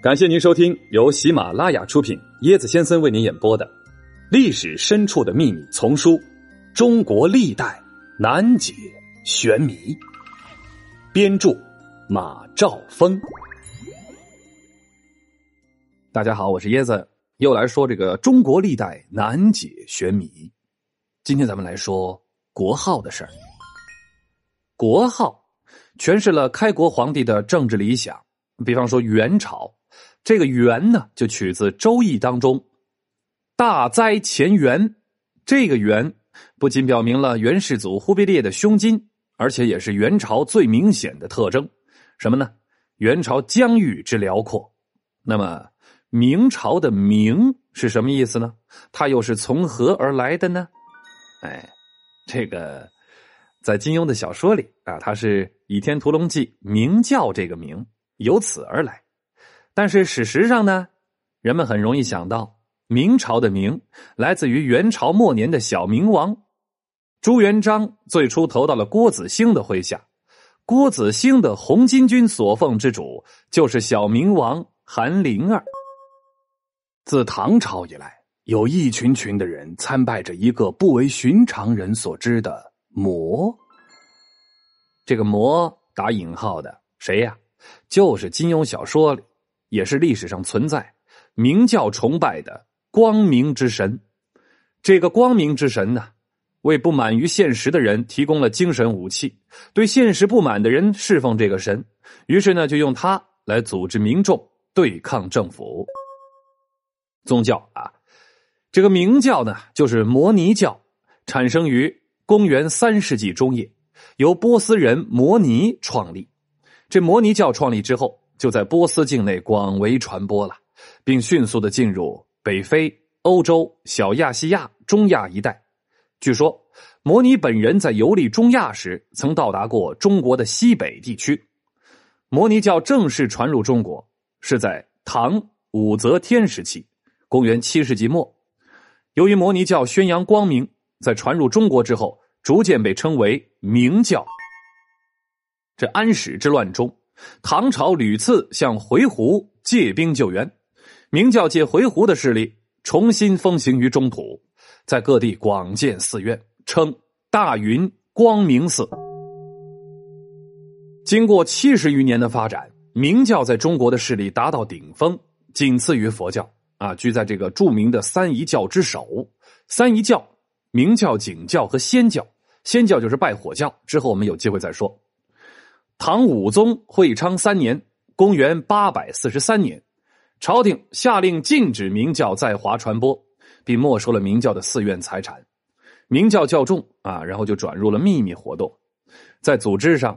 感谢您收听由喜马拉雅出品、椰子先生为您演播的《历史深处的秘密》丛书《中国历代难解玄谜》，编著马兆峰。大家好，我是椰子，又来说这个中国历代难解玄谜。今天咱们来说国号的事儿。国号诠释了开国皇帝的政治理想，比方说元朝。这个“元”呢，就取自《周易》当中“大灾前元”。这个“元”不仅表明了元世祖忽必烈的胸襟，而且也是元朝最明显的特征。什么呢？元朝疆域之辽阔。那么，明朝的“明”是什么意思呢？它又是从何而来的呢？哎，这个在金庸的小说里啊，它是《倚天屠龙记》明教这个“明”由此而来。但是事实上呢，人们很容易想到明朝的“明”来自于元朝末年的小明王朱元璋，最初投到了郭子兴的麾下。郭子兴的红巾军所奉之主就是小明王韩林儿。自唐朝以来，有一群群的人参拜着一个不为寻常人所知的魔。这个“魔”打引号的谁呀？就是金庸小说里。也是历史上存在明教崇拜的光明之神。这个光明之神呢，为不满于现实的人提供了精神武器，对现实不满的人侍奉这个神，于是呢，就用它来组织民众对抗政府。宗教啊，这个明教呢，就是摩尼教，产生于公元三世纪中叶，由波斯人摩尼创立。这摩尼教创立之后。就在波斯境内广为传播了，并迅速的进入北非、欧洲、小亚细亚、中亚一带。据说，摩尼本人在游历中亚时，曾到达过中国的西北地区。摩尼教正式传入中国是在唐武则天时期，公元七世纪末。由于摩尼教宣扬光明，在传入中国之后，逐渐被称为明教。这安史之乱中。唐朝屡次向回鹘借兵救援，明教借回鹘的势力重新风行于中土，在各地广建寺院，称大云光明寺。经过七十余年的发展，明教在中国的势力达到顶峰，仅次于佛教啊，居在这个著名的三仪教之首。三仪教：明教、景教和仙教。仙教就是拜火教。之后我们有机会再说。唐武宗会昌三年（公元八百四十三年），朝廷下令禁止明教在华传播，并没收了明教的寺院财产。明教较重啊，然后就转入了秘密活动。在组织上，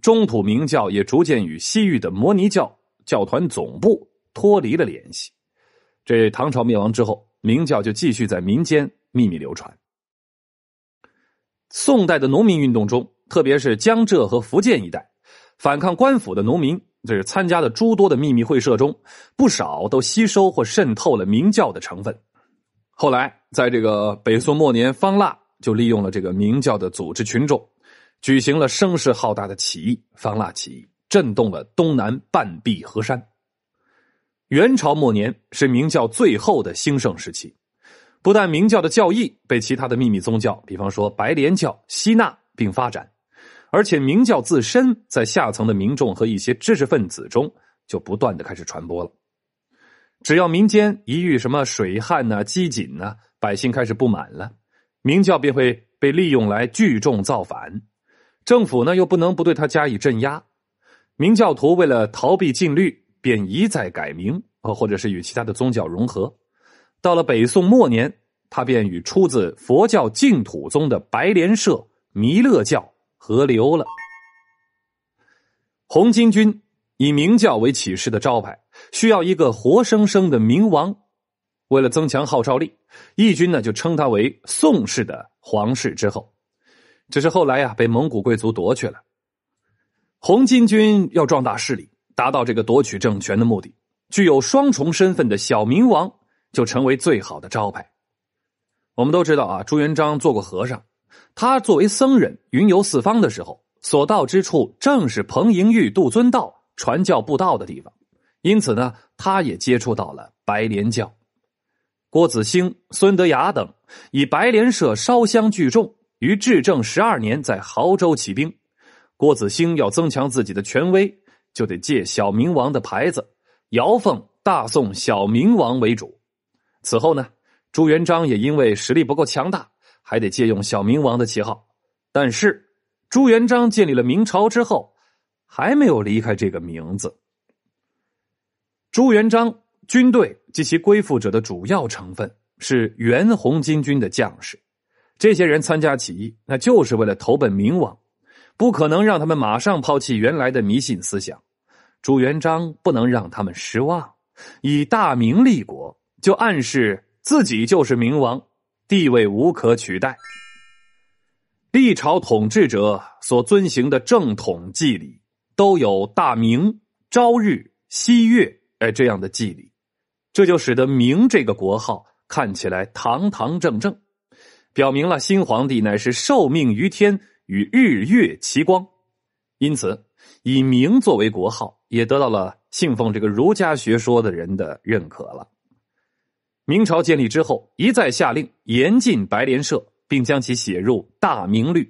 中土明教也逐渐与西域的摩尼教教团总部脱离了联系。这唐朝灭亡之后，明教就继续在民间秘密流传。宋代的农民运动中，特别是江浙和福建一带。反抗官府的农民，这是参加的诸多的秘密会社中，不少都吸收或渗透了明教的成分。后来，在这个北宋末年，方腊就利用了这个明教的组织群众，举行了声势浩大的起义——方腊起义，震动了东南半壁河山。元朝末年是明教最后的兴盛时期，不但明教的教义被其他的秘密宗教，比方说白莲教吸纳并发展。而且明教自身在下层的民众和一些知识分子中就不断的开始传播了。只要民间一遇什么水旱呐、饥馑呐，百姓开始不满了，明教便会被利用来聚众造反。政府呢又不能不对他加以镇压。明教徒为了逃避禁律，便一再改名，或者是与其他的宗教融合。到了北宋末年，他便与出自佛教净土宗的白莲社弥勒教。河流了。红巾军以明教为起势的招牌，需要一个活生生的明王。为了增强号召力，义军呢就称他为宋氏的皇室之后。只是后来呀，被蒙古贵族夺去了。红巾军要壮大势力，达到这个夺取政权的目的，具有双重身份的小明王就成为最好的招牌。我们都知道啊，朱元璋做过和尚。他作为僧人云游四方的时候，所到之处正是彭莹玉、杜尊道传教布道的地方，因此呢，他也接触到了白莲教。郭子兴、孙德雅等以白莲社烧香聚众，于至正十二年在亳州起兵。郭子兴要增强自己的权威，就得借小明王的牌子，遥奉大宋小明王为主。此后呢，朱元璋也因为实力不够强大，还得借用小明王的旗号。但是，朱元璋建立了明朝之后，还没有离开这个名字。朱元璋。军队及其归附者的主要成分是原红巾军的将士，这些人参加起义，那就是为了投奔明王，不可能让他们马上抛弃原来的迷信思想。朱元璋不能让他们失望，以大明立国，就暗示自己就是明王，地位无可取代。历朝统治者所遵行的正统祭礼，都有大明、朝日、夕月哎这样的祭礼。这就使得“明”这个国号看起来堂堂正正，表明了新皇帝乃是受命于天，与日月齐光。因此，以“明”作为国号，也得到了信奉这个儒家学说的人的认可了。明朝建立之后，一再下令严禁白莲社，并将其写入《大明律》。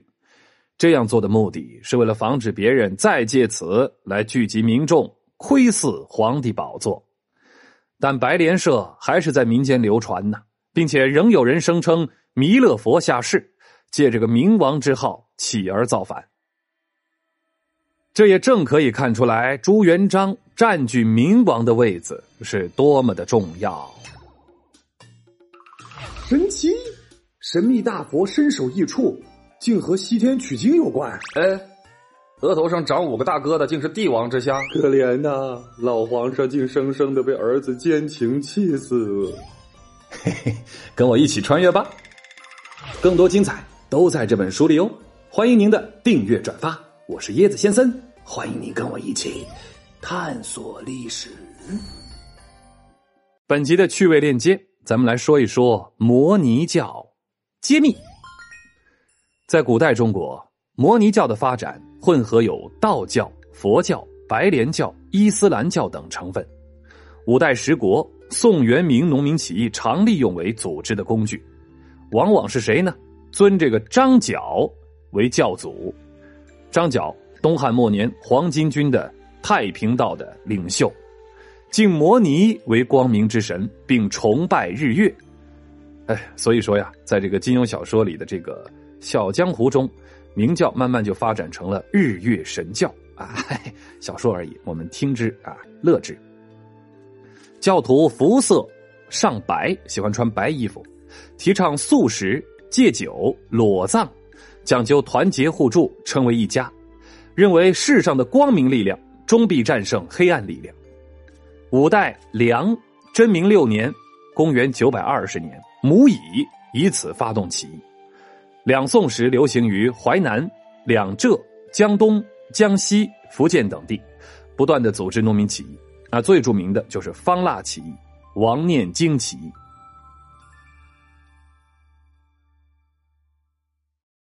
这样做的目的是为了防止别人再借此来聚集民众，窥伺皇帝宝座。但白莲社还是在民间流传呢，并且仍有人声称弥勒佛下世，借这个明王之号起而造反。这也正可以看出来，朱元璋占据明王的位子是多么的重要。神奇，神秘大佛身首异处，竟和西天取经有关。哎。额头上长五个大疙瘩，竟是帝王之相。可怜呐，老皇上竟生生的被儿子奸情气死。嘿嘿，跟我一起穿越吧，更多精彩都在这本书里哦！欢迎您的订阅转发，我是椰子先生，欢迎您跟我一起探索历史。本集的趣味链接，咱们来说一说摩尼教揭秘。在古代中国。摩尼教的发展混合有道教、佛教、白莲教、伊斯兰教等成分。五代十国、宋元明农民起义常利用为组织的工具，往往是谁呢？尊这个张角为教祖。张角，东汉末年黄巾军的太平道的领袖，敬摩尼为光明之神，并崇拜日月。哎，所以说呀，在这个金庸小说里的这个小江湖中。明教慢慢就发展成了日月神教啊，小说而已，我们听之啊乐之。教徒服色尚白，喜欢穿白衣服，提倡素食、戒酒、裸葬，讲究团结互助，称为一家，认为世上的光明力量终必战胜黑暗力量。五代梁真明六年（公元九百二十年），母乙以此发动起义。两宋时流行于淮南、两浙、江东、江西、福建等地，不断的组织农民起义。啊，最著名的就是方腊起义、王念经起义。